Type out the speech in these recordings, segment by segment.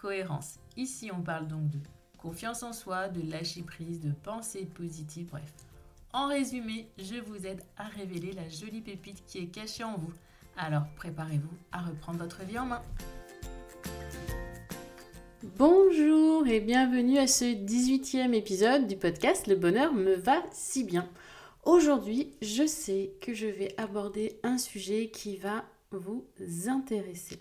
cohérence. Ici, on parle donc de confiance en soi, de lâcher prise, de pensée positive, bref. En résumé, je vous aide à révéler la jolie pépite qui est cachée en vous. Alors préparez-vous à reprendre votre vie en main. Bonjour et bienvenue à ce 18e épisode du podcast Le bonheur me va si bien. Aujourd'hui, je sais que je vais aborder un sujet qui va vous intéresser.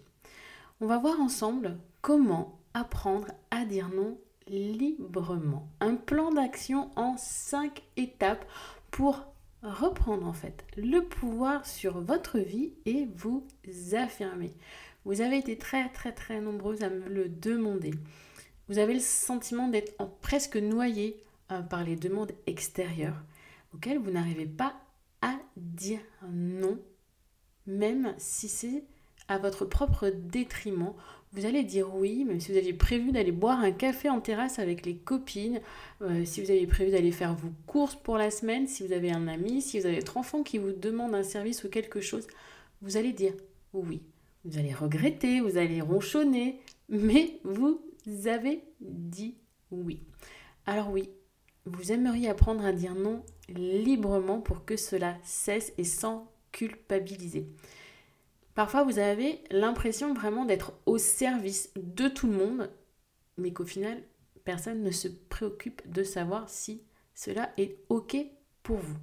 On va voir ensemble comment apprendre à dire non librement? Un plan d'action en 5 étapes pour reprendre en fait le pouvoir sur votre vie et vous affirmer. Vous avez été très très très nombreuses à me le demander. Vous avez le sentiment d'être presque noyé euh, par les demandes extérieures auxquelles vous n'arrivez pas à dire non, même si c'est à votre propre détriment. Vous allez dire oui, même si vous aviez prévu d'aller boire un café en terrasse avec les copines, euh, si vous aviez prévu d'aller faire vos courses pour la semaine, si vous avez un ami, si vous avez votre enfant qui vous demande un service ou quelque chose, vous allez dire oui. Vous allez regretter, vous allez ronchonner, mais vous avez dit oui. Alors oui, vous aimeriez apprendre à dire non librement pour que cela cesse et sans culpabiliser. Parfois, vous avez l'impression vraiment d'être au service de tout le monde, mais qu'au final, personne ne se préoccupe de savoir si cela est OK pour vous.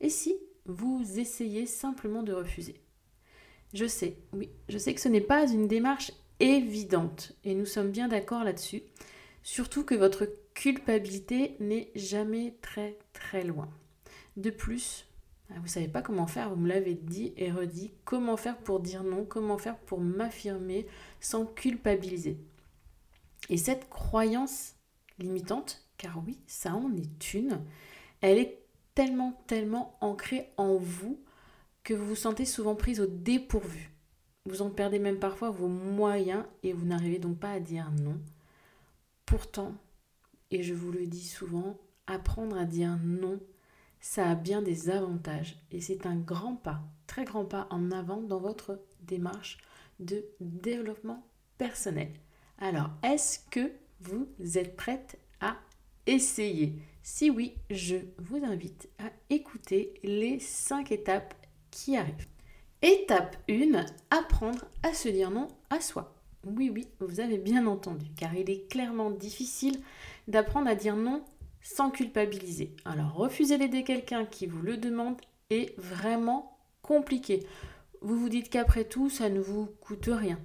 Et si vous essayez simplement de refuser? Je sais, oui, je sais que ce n'est pas une démarche évidente, et nous sommes bien d'accord là-dessus, surtout que votre culpabilité n'est jamais très très loin. De plus, vous ne savez pas comment faire, vous me l'avez dit et redit, comment faire pour dire non, comment faire pour m'affirmer sans culpabiliser? Et cette croyance limitante, car oui, ça en est une, elle est tellement, tellement ancrée en vous que vous vous sentez souvent prise au dépourvu. Vous en perdez même parfois vos moyens et vous n'arrivez donc pas à dire non. Pourtant, et je vous le dis souvent, apprendre à dire non ça a bien des avantages et c'est un grand pas, très grand pas en avant dans votre démarche de développement personnel. Alors, est-ce que vous êtes prête à essayer? Si oui, je vous invite à écouter les 5 étapes qui arrivent. Étape 1, apprendre à se dire non à soi. Oui, oui, vous avez bien entendu, car il est clairement difficile d'apprendre à dire non sans culpabiliser. Alors, refuser d'aider quelqu'un qui vous le demande est vraiment compliqué. Vous vous dites qu'après tout, ça ne vous coûte rien.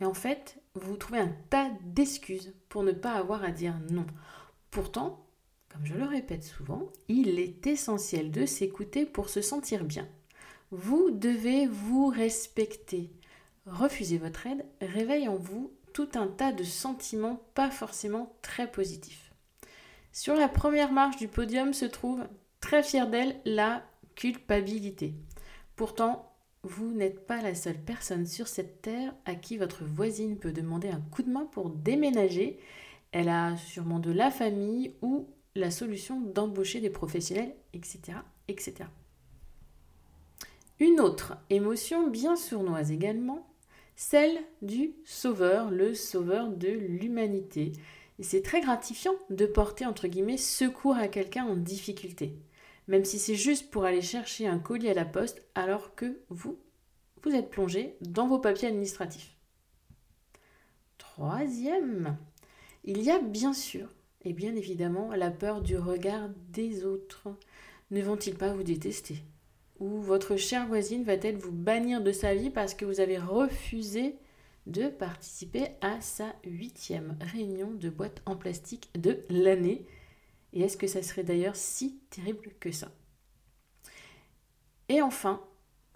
Mais en fait, vous trouvez un tas d'excuses pour ne pas avoir à dire non. Pourtant, comme je le répète souvent, il est essentiel de s'écouter pour se sentir bien. Vous devez vous respecter. Refuser votre aide réveille en vous tout un tas de sentiments pas forcément très positifs. Sur la première marche du podium se trouve, très fière d'elle, la culpabilité. Pourtant, vous n'êtes pas la seule personne sur cette terre à qui votre voisine peut demander un coup de main pour déménager. Elle a sûrement de la famille ou la solution d'embaucher des professionnels, etc., etc. Une autre émotion bien sournoise également, celle du sauveur, le sauveur de l'humanité. Et c'est très gratifiant de porter, entre guillemets, secours à quelqu'un en difficulté. Même si c'est juste pour aller chercher un colis à la poste alors que vous, vous êtes plongé dans vos papiers administratifs. Troisième, il y a bien sûr et bien évidemment la peur du regard des autres. Ne vont-ils pas vous détester? Ou votre chère voisine va-t-elle vous bannir de sa vie parce que vous avez refusé de participer à sa huitième réunion de boîte en plastique de l'année. Et est-ce que ça serait d'ailleurs si terrible que ça? Et enfin,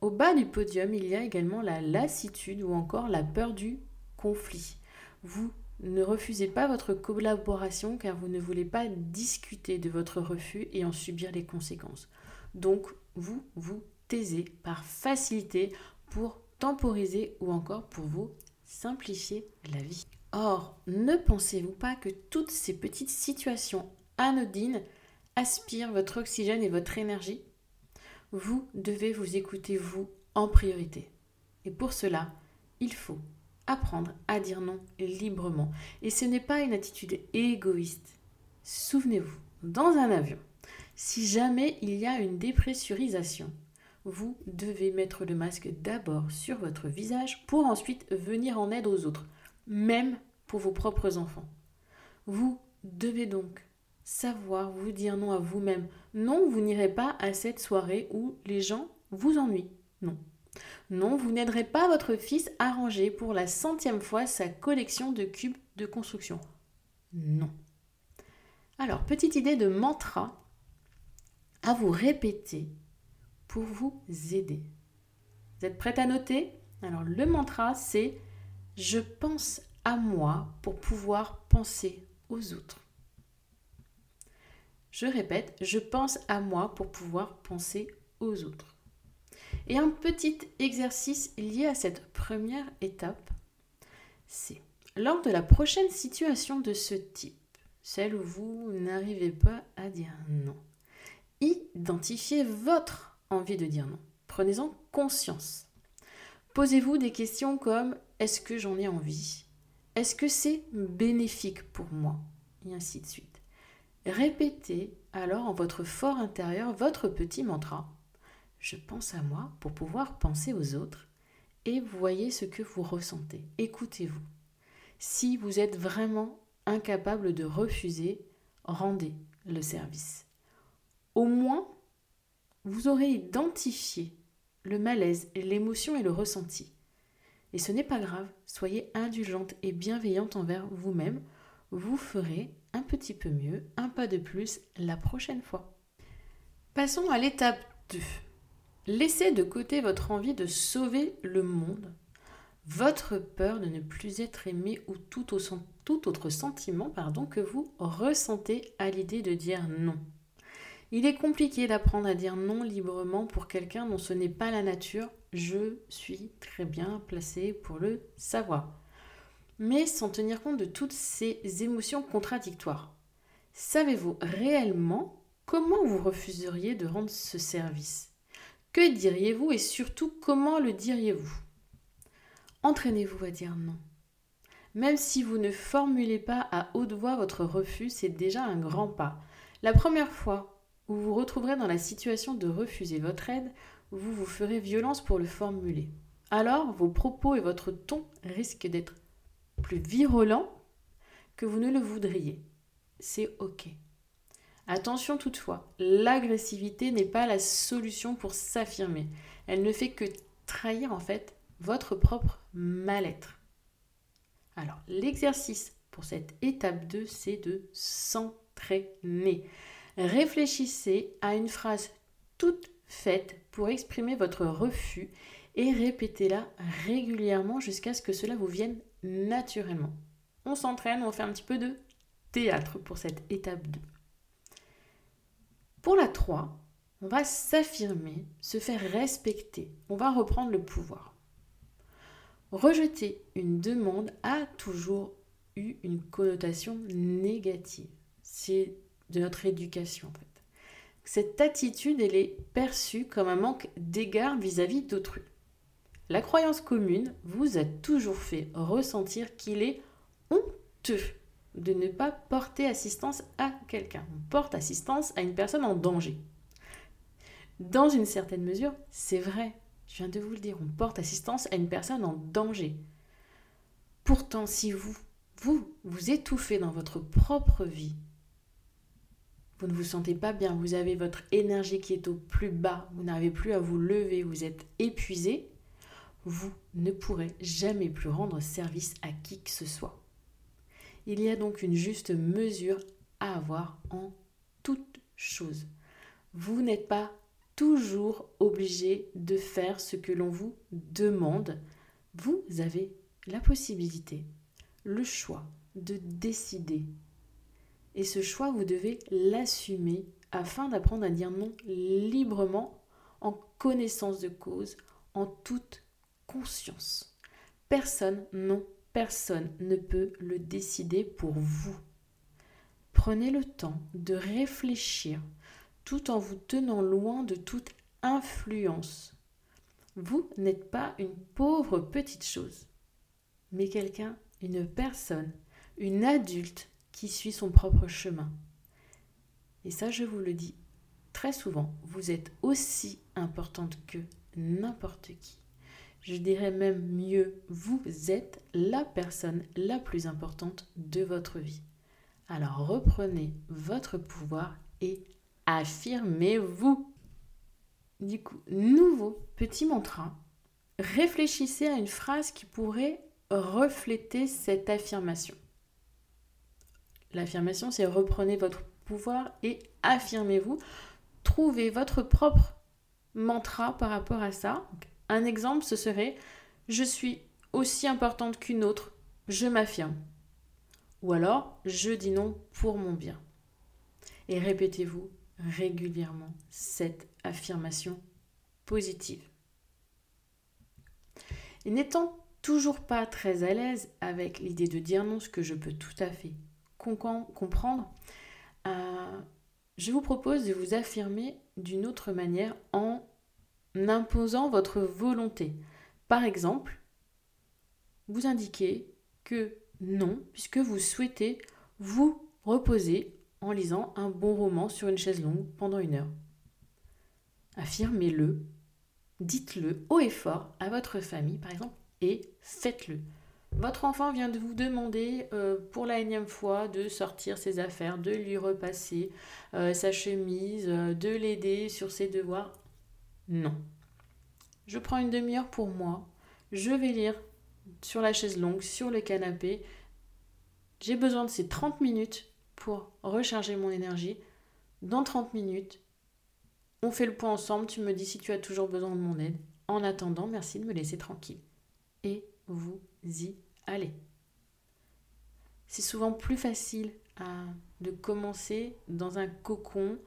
au bas du podium, il y a également la lassitude ou encore la peur du conflit. Vous Ne refusez pas votre collaboration car vous ne voulez pas discuter de votre refus et en subir les conséquences. Donc, vous vous taisez par facilité pour temporiser ou encore pour vous simplifier la vie. Or, ne pensez-vous pas que toutes ces petites situations anodines aspirent votre oxygène et votre énergie? Vous devez vous écouter vous en priorité. Et pour cela, il faut apprendre à dire non librement. Et ce n'est pas une attitude égoïste. Souvenez-vous, dans un avion, si jamais il y a une dépressurisation, vous devez mettre le masque d'abord sur votre visage pour ensuite venir en aide aux autres, même pour vos propres enfants. Vous devez donc savoir vous dire non à vous-même. Non, vous n'irez pas à cette soirée où les gens vous ennuient. Non. Non, vous n'aiderez pas votre fils à ranger pour la centième fois sa collection de cubes de construction. Non. Alors, petite idée de mantra à vous répéter pour vous aider. Vous êtes prête à noter? Alors, le mantra, c'est Je pense à moi pour pouvoir penser aux autres. Je répète, je pense à moi pour pouvoir penser aux autres. Et un petit exercice lié à cette première étape, c'est lors de la prochaine situation de ce type, celle où vous n'arrivez pas à dire non, identifiez votre envie de dire non. Prenez-en conscience. Posez-vous des questions comme est-ce que j'en ai envie? Est-ce que c'est bénéfique pour moi? Et ainsi de suite. Répétez alors en votre fort intérieur votre petit mantra je pense à moi pour pouvoir penser aux autres et voyez ce que vous ressentez. Écoutez-vous. Si vous êtes vraiment incapable de refuser, rendez le service. Au moins, vous aurez identifié le malaise, l'émotion et le ressenti. Et ce n'est pas grave, soyez indulgente et bienveillante envers vous-même. Vous ferez un petit peu mieux, un pas de plus la prochaine fois. Passons à l'étape 2. Laissez de côté votre envie de sauver le monde, votre peur de ne plus être aimé ou tout, autre sentiment que vous ressentez à l'idée de dire non. Il est compliqué d'apprendre à dire non librement pour quelqu'un dont ce n'est pas la nature. Je suis très bien placée pour le savoir. Mais sans tenir compte de toutes ces émotions contradictoires. Savez-vous réellement comment vous refuseriez de rendre ce service? Que diriez-vous et surtout comment le diriez-vous? Entraînez-vous à dire non. Même si vous ne formulez pas à haute voix votre refus, c'est déjà un grand pas. La première fois vous vous retrouverez dans la situation de refuser votre aide, vous vous ferez violence pour le formuler. Alors, vos propos et votre ton risquent d'être plus virulents que vous ne le voudriez. C'est OK. Attention toutefois, l'agressivité n'est pas la solution pour s'affirmer. Elle ne fait que trahir en fait votre propre mal-être. Alors, l'exercice pour cette étape 2, c'est de s'entraîner. Réfléchissez à une phrase toute faite pour exprimer votre refus et répétez-la régulièrement jusqu'à ce que cela vous vienne naturellement. On s'entraîne, on fait un petit peu de théâtre pour cette étape 2. Pour la 3, on va s'affirmer, se faire respecter, on va reprendre le pouvoir. Rejeter une demande a toujours eu une connotation négative. C'est de notre éducation en fait. Cette attitude, elle est perçue comme un manque d'égard vis-à-vis d'autrui. La croyance commune vous a toujours fait ressentir qu'il est honteux de ne pas porter assistance à quelqu'un. On porte assistance à une personne en danger. Dans une certaine mesure, c'est vrai. Je viens de vous le dire, on porte assistance à une personne en danger. Pourtant, si vous, vous, vous étouffez dans votre propre vie, vous ne vous sentez pas bien, vous avez votre énergie qui est au plus bas, vous n'arrivez plus à vous lever, vous êtes épuisé, vous ne pourrez jamais plus rendre service à qui que ce soit. Il y a donc une juste mesure à avoir en toute chose. Vous n'êtes pas toujours obligé de faire ce que l'on vous demande. Vous avez la possibilité, le choix de décider. Et ce choix, vous devez l'assumer afin d'apprendre à dire non librement, en connaissance de cause, en toute conscience. Personne, non, personne ne peut le décider pour vous. Prenez le temps de réfléchir tout en vous tenant loin de toute influence. Vous n'êtes pas une pauvre petite chose, mais quelqu'un, une personne, une adulte qui suit son propre chemin. Et ça, je vous le dis très souvent, vous êtes aussi importante que n'importe qui. Je dirais même mieux, vous êtes la personne la plus importante de votre vie. Alors reprenez votre pouvoir et affirmez-vous. Du coup, nouveau petit mantra. Réfléchissez à une phrase qui pourrait refléter cette affirmation. L'affirmation, c'est reprenez votre pouvoir et affirmez-vous. Trouvez votre propre mantra par rapport à ça. Un exemple, ce serait Je suis aussi importante qu'une autre, je m'affirme. Ou alors, je dis non pour mon bien. Et répétez-vous régulièrement cette affirmation positive. Et n'étant toujours pas très à l'aise avec l'idée de dire non, ce que je peux tout à fait comprendre, euh, je vous propose de vous affirmer d'une autre manière en imposant votre volonté. Par exemple, vous indiquez que non, puisque vous souhaitez vous reposer en lisant un bon roman sur une chaise longue pendant une heure. Affirmez-le, dites-le haut et fort à votre famille, par exemple, et faites-le. Votre enfant vient de vous demander euh, pour la énième fois de sortir ses affaires, de lui repasser euh, sa chemise, euh, de l'aider sur ses devoirs. Non. Je prends une demi-heure pour moi. Je vais lire sur la chaise longue, sur le canapé. J'ai besoin de ces 30 minutes pour recharger mon énergie. Dans 30 minutes, on fait le point ensemble. Tu me dis si tu as toujours besoin de mon aide. En attendant, merci de me laisser tranquille. Et vous y allez. C'est souvent plus facile de commencer dans un cocon,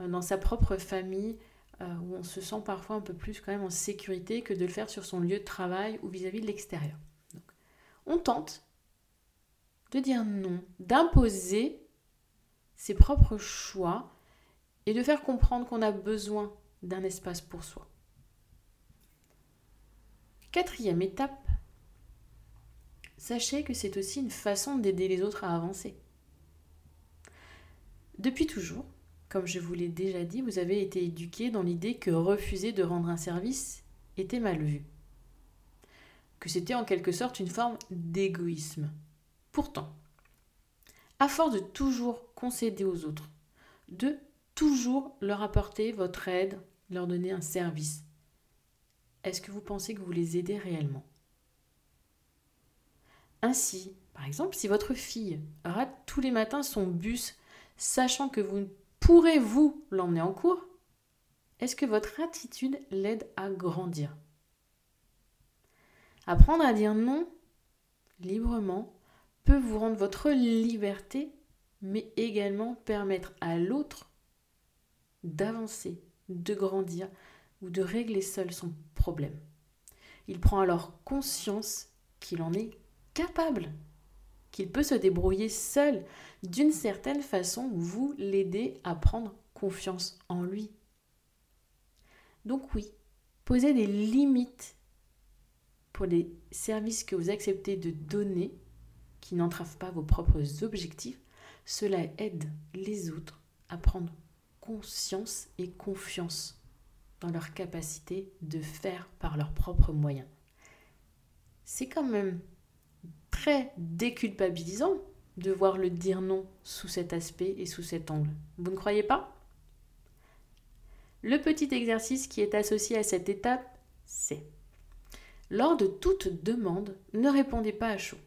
euh, dans sa propre famille, euh, où on se sent parfois un peu plus quand même en sécurité que de le faire sur son lieu de travail ou vis-à-vis de l'extérieur. on tente de dire non, d'imposer ses propres choix et de faire comprendre qu'on a besoin d'un espace pour soi. Quatrième étape, sachez que c'est aussi une façon d'aider les autres à avancer. Depuis toujours, comme je vous l'ai déjà dit, vous avez été éduqué dans l'idée que refuser de rendre un service était mal vu. Que c'était en quelque sorte une forme d'égoïsme. Pourtant, à force de toujours concéder aux autres, de toujours leur apporter votre aide, leur donner un service, est-ce que vous pensez que vous les aidez réellement? Ainsi, par exemple, si votre fille rate tous les matins son bus, sachant que vous pourrez vous l'emmener en cours, est-ce que votre attitude l'aide à grandir? Apprendre à dire non librement peut vous rendre votre liberté, mais également permettre à l'autre d'avancer, de grandir ou de régler seul son problème. Il prend alors conscience qu'il en est capable, qu'il peut se débrouiller seul. D'une certaine façon, vous l'aidez à prendre confiance en lui. Donc oui, posez des limites pour les services que vous acceptez de donner qui n'entravent pas vos propres objectifs. Cela aide les autres à prendre conscience et confiance dans leur capacité de faire par leurs propres moyens. C'est quand même très déculpabilisant de voir le dire non sous cet aspect et sous cet angle. Vous ne croyez pas? Le petit exercice qui est associé à cette étape, c'est lors de toute demande, ne répondez pas à chaud.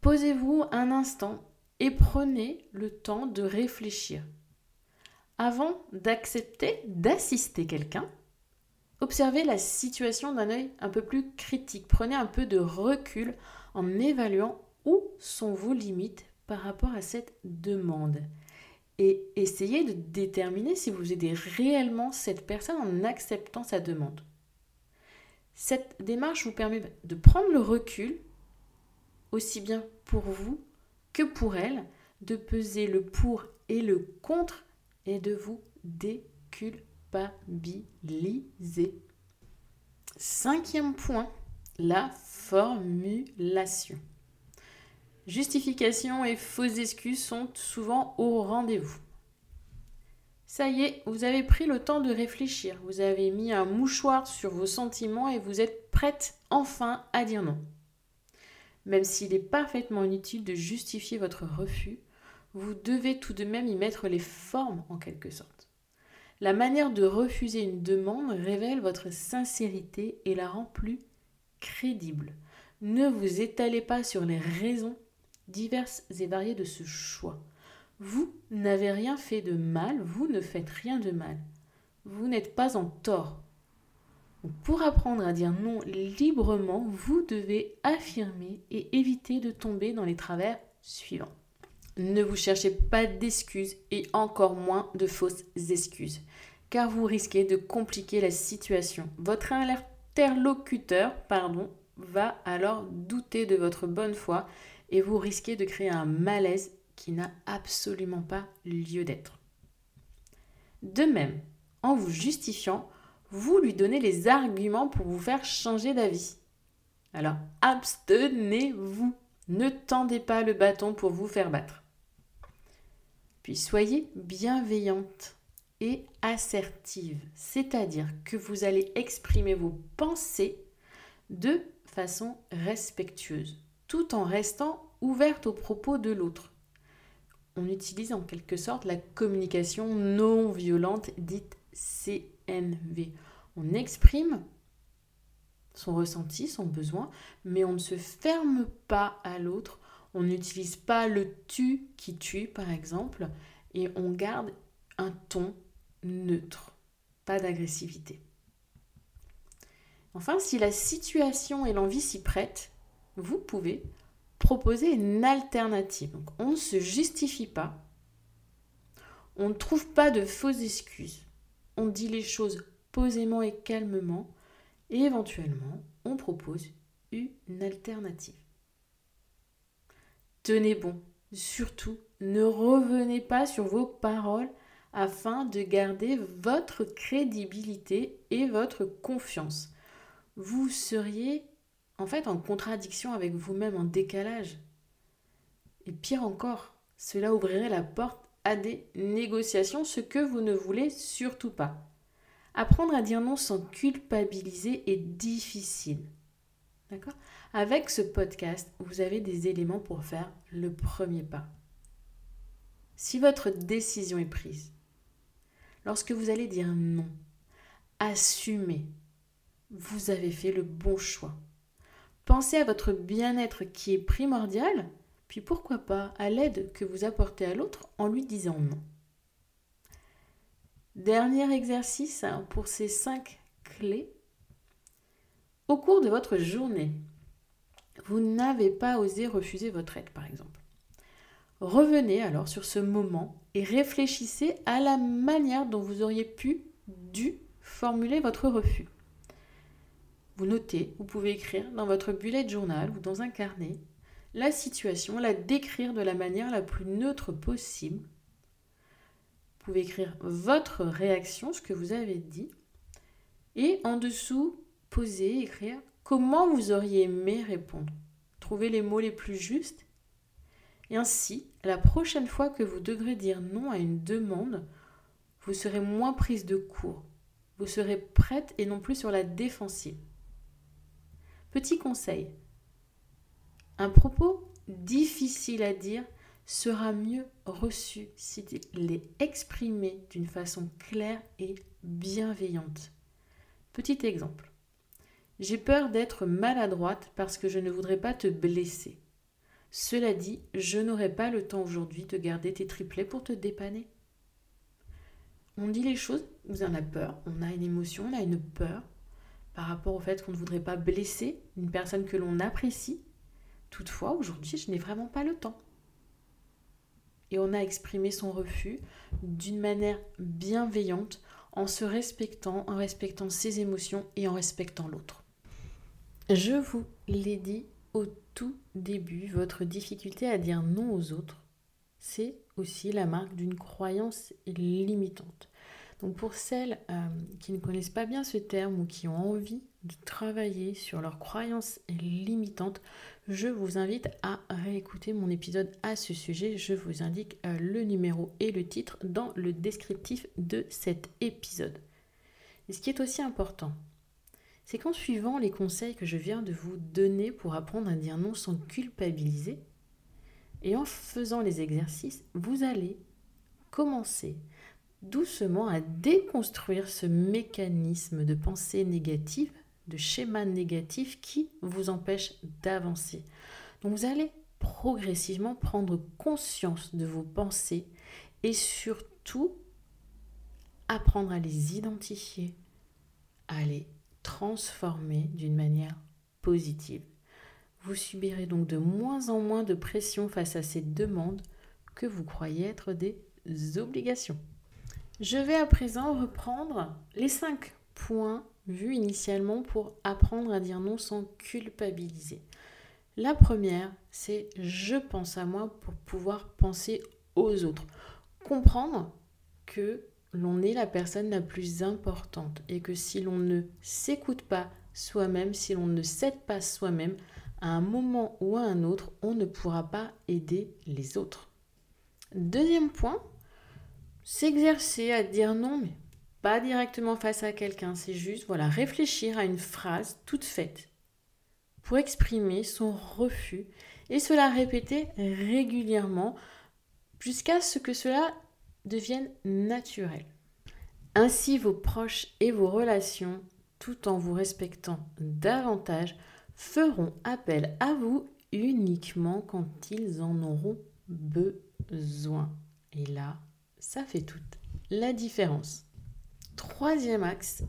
Posez-vous un instant et prenez le temps de réfléchir. Avant d'accepter d'assister quelqu'un, observez la situation d'un œil un peu plus critique. Prenez un peu de recul en évaluant où sont vos limites par rapport à cette demande et essayez de déterminer si vous aidez réellement cette personne en acceptant sa demande. Cette démarche vous permet de prendre le recul, aussi bien pour vous que pour elle, de peser le pour et le contre et de vous déculpabiliser. Cinquième point, la formulation. Justification et fausses excuses sont souvent au rendez-vous. Ça y est, vous avez pris le temps de réfléchir, vous avez mis un mouchoir sur vos sentiments et vous êtes prête enfin à dire non. Même s'il est parfaitement inutile de justifier votre refus, vous devez tout de même y mettre les formes en quelque sorte. La manière de refuser une demande révèle votre sincérité et la rend plus crédible. Ne vous étalez pas sur les raisons diverses et variées de ce choix. Vous n'avez rien fait de mal, vous ne faites rien de mal. Vous n'êtes pas en tort. Pour apprendre à dire non librement, vous devez affirmer et éviter de tomber dans les travers suivants. Ne vous cherchez pas d'excuses et encore moins de fausses excuses, car vous risquez de compliquer la situation. Votre interlocuteur pardon, va alors douter de votre bonne foi et vous risquez de créer un malaise qui n'a absolument pas lieu d'être. De même, en vous justifiant, vous lui donnez les arguments pour vous faire changer d'avis. Alors abstenez-vous, ne tendez pas le bâton pour vous faire battre. Puis soyez bienveillante et assertive, c'est-à-dire que vous allez exprimer vos pensées de façon respectueuse tout en restant ouverte aux propos de l'autre. On utilise en quelque sorte la communication non violente dite CNV. On exprime son ressenti, son besoin, mais on ne se ferme pas à l'autre. On n'utilise pas le tu qui tue, par exemple, et on garde un ton neutre, pas d'agressivité. Enfin, si la situation et l'envie s'y prêtent, vous pouvez proposer une alternative. On ne se justifie pas, on ne trouve pas de fausses excuses, on dit les choses posément et calmement, et éventuellement, on propose une alternative. Tenez bon, surtout, ne revenez pas sur vos paroles afin de garder votre crédibilité et votre confiance. Vous seriez en fait en contradiction avec vous-même, en décalage. Et pire encore, cela ouvrirait la porte à des négociations, ce que vous ne voulez surtout pas. Apprendre à dire non sans culpabiliser est difficile. D'accord? Avec ce podcast, vous avez des éléments pour faire le premier pas. Si votre décision est prise, lorsque vous allez dire non, assumez, vous avez fait le bon choix. Pensez à votre bien-être qui est primordial, puis pourquoi pas à l'aide que vous apportez à l'autre en lui disant non. Dernier exercice pour ces cinq clés. Au cours de votre journée, vous n'avez pas osé refuser votre aide, par exemple. Revenez alors sur ce moment et réfléchissez à la manière dont vous auriez pu, dû formuler votre refus. Vous notez, vous pouvez écrire dans votre bullet journal ou dans un carnet la situation, la décrire de la manière la plus neutre possible. Vous pouvez écrire votre réaction, ce que vous avez dit, et en dessous, poser, écrire comment vous auriez aimé répondre. Trouvez les mots les plus justes. Ainsi, la prochaine fois que vous devrez dire non à une demande, vous serez moins prise de court. Vous serez prête et non plus sur la défensive. Petit conseil. Un propos difficile à dire sera mieux reçu s'il est exprimé d'une façon claire et bienveillante. Petit exemple. J'ai peur d'être maladroite parce que je ne voudrais pas te blesser. Cela dit, je n'aurai pas le temps aujourd'hui de garder tes triplets pour te dépanner. On dit les choses, vous en avez peur, on a une émotion, on a une peur, par rapport au fait qu'on ne voudrait pas blesser une personne que l'on apprécie. Toutefois, aujourd'hui, je n'ai vraiment pas le temps. Et on a exprimé son refus d'une manière bienveillante, en se respectant, en respectant ses émotions et en respectant l'autre. Je vous l'ai dit au tout début, votre difficulté à dire non aux autres, c'est aussi la marque d'une croyance limitante. Donc pour celles euh, qui ne connaissent pas bien ce terme ou qui ont envie de travailler sur leurs croyances limitantes, je vous invite à réécouter mon épisode à ce sujet. Je vous indique euh, le numéro et le titre dans le descriptif de cet épisode. Et ce qui est aussi important, c'est qu'en suivant les conseils que je viens de vous donner pour apprendre à dire non sans culpabiliser, et en faisant les exercices, vous allez commencer doucement à déconstruire ce mécanisme de pensée négative, de schéma négatif qui vous empêche d'avancer. Donc vous allez progressivement prendre conscience de vos pensées et surtout apprendre à les identifier, à les transformer d'une manière positive. Vous subirez donc de moins en moins de pression face à ces demandes que vous croyez être des obligations. Je vais à présent reprendre les cinq points vus initialement pour apprendre à dire non sans culpabiliser. La première, c'est je pense à moi pour pouvoir penser aux autres. Comprendre que l'on est la personne la plus importante et que si l'on ne s'écoute pas soi-même, si l'on ne s'aide pas soi-même, à un moment ou à un autre, on ne pourra pas aider les autres. Deuxième point, s'exercer à dire non, mais pas directement face à quelqu'un, c'est juste voilà, réfléchir à une phrase toute faite pour exprimer son refus et cela répéter régulièrement jusqu'à ce que cela devienne naturel. Ainsi, vos proches et vos relations, tout en vous respectant davantage, feront appel à vous uniquement quand ils en auront besoin. Et là, ça fait toute la différence. Troisième axe,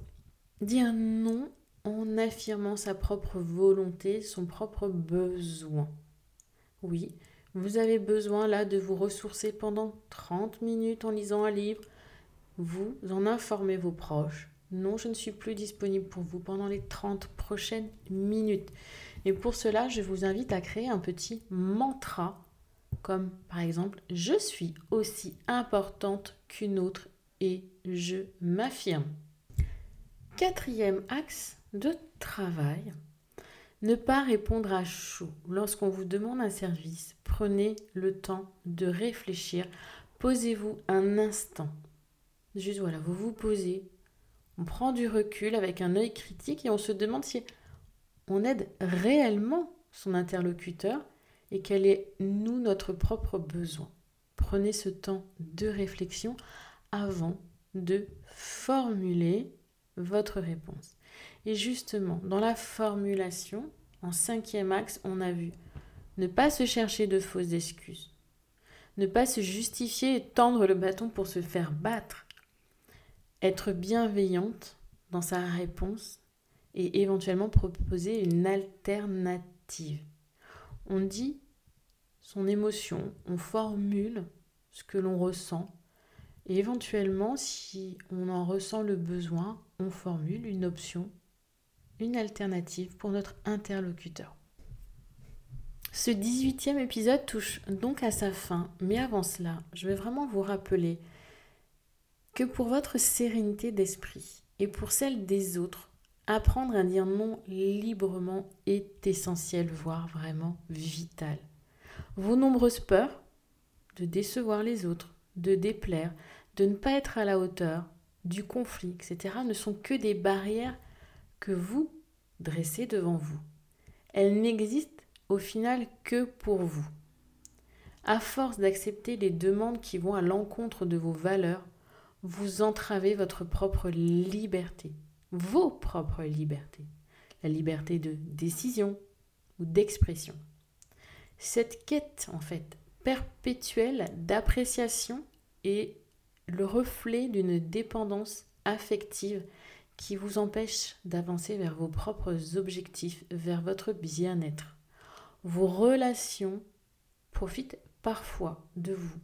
dire non en affirmant sa propre volonté, son propre besoin. Oui, vous avez besoin là de vous ressourcer pendant 30 minutes en lisant un livre. Vous en informez vos proches. Non, je ne suis plus disponible pour vous pendant les 30 prochaines minutes. Et pour cela, je vous invite à créer un petit mantra comme par exemple je suis aussi importante qu'une autre et je m'affirme. Quatrième axe de travail, ne pas répondre à chaud. Lorsqu'on vous demande un service, prenez le temps de réfléchir. Posez-vous un instant. Juste voilà, vous vous posez, on prend du recul avec un œil critique et on se demande si on aide réellement son interlocuteur et quel est, nous, notre propre besoin. Prenez ce temps de réflexion avant de formuler votre réponse. Et justement, dans la formulation, en cinquième axe, on a vu ne pas se chercher de fausses excuses, ne pas se justifier et tendre le bâton pour se faire battre, être bienveillante dans sa réponse et éventuellement proposer une alternative. On dit son émotion, on formule ce que l'on ressent et éventuellement, si on en ressent le besoin, on formule une option, une alternative pour notre interlocuteur. Ce 18e épisode touche donc à sa fin, mais avant cela, je vais vraiment vous rappeler que pour votre sérénité d'esprit et pour celle des autres, apprendre à dire non librement est essentiel, voire vraiment vital. Vos nombreuses peurs de décevoir les autres, de déplaire, de ne pas être à la hauteur, du conflit, etc., ne sont que des barrières que vous dressez devant vous. Elles n'existent au final que pour vous. À force d'accepter les demandes qui vont à l'encontre de vos valeurs, vous entravez votre propre liberté, vos propres libertés, la liberté de décision ou d'expression. Cette quête, en fait, perpétuelle d'appréciation est le reflet d'une dépendance affective qui vous empêche d'avancer vers vos propres objectifs, vers votre bien-être. vos relations profitent parfois de vous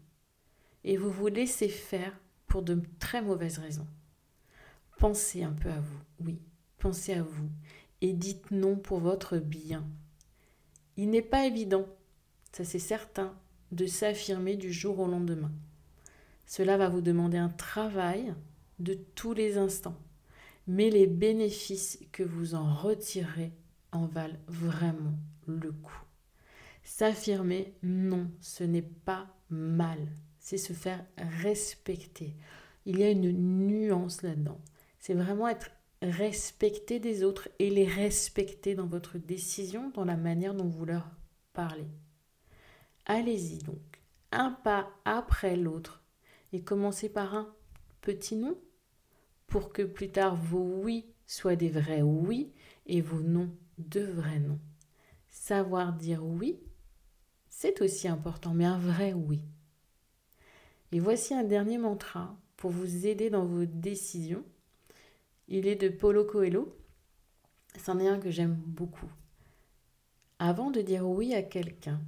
et vous vous laissez faire pour de très mauvaises raisons. Pensez un peu à vous, oui, pensez à vous et dites non pour votre bien. Il n'est pas évident, ça c'est certain, de s'affirmer du jour au lendemain. Cela va vous demander un travail de tous les instants, mais les bénéfices que vous en retirez en valent vraiment le coup. S'affirmer, non, ce n'est pas mal, c'est se faire respecter. Il y a une nuance là-dedans. C'est vraiment être respecté des autres et les respecter dans votre décision, dans la manière dont vous leur parlez. Allez-y donc, un pas après l'autre, et commencez par un petit non, pour que plus tard vos oui soient des vrais oui et vos non de vrais non. Savoir dire oui, c'est aussi important, mais un vrai oui. Et voici un dernier mantra pour vous aider dans vos décisions. Il est de Paulo Coelho. C'en est un que j'aime beaucoup. Avant de dire oui à quelqu'un,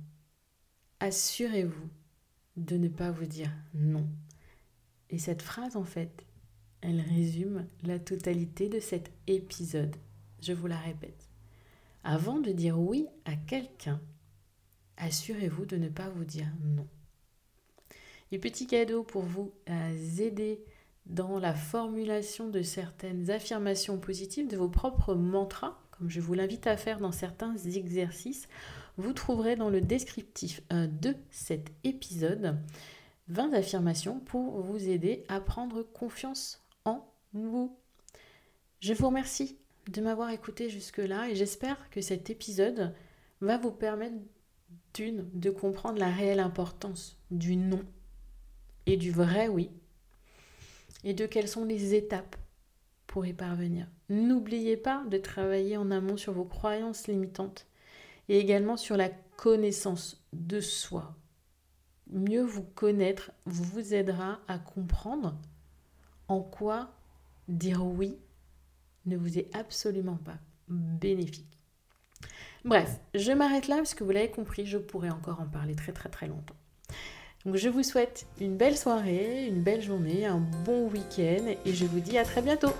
assurez-vous de ne pas vous dire non. Et cette phrase, en fait, elle résume la totalité de cet épisode. Je vous la répète. Avant de dire oui à quelqu'un, assurez-vous de ne pas vous dire non. Et petit cadeau pour vous aider dans la formulation de certaines affirmations positives, de vos propres mantras, comme je vous l'invite à faire dans certains exercices, vous trouverez dans le descriptif euh, de cet épisode 20 affirmations pour vous aider à prendre confiance vous. Je vous remercie de m'avoir écouté jusque-là et j'espère que cet épisode va vous permettre d'une, de comprendre la réelle importance du non et du vrai oui, et de quelles sont les étapes pour y parvenir. N'oubliez pas de travailler en amont sur vos croyances limitantes et également sur la connaissance de soi. Mieux vous connaître vous aidera à comprendre en quoi dire oui ne vous est absolument pas bénéfique. Bref, je m'arrête là parce que vous l'avez compris, je pourrais encore en parler très très très longtemps. Donc je vous souhaite une belle soirée, une belle journée, un bon week-end et je vous dis à très bientôt.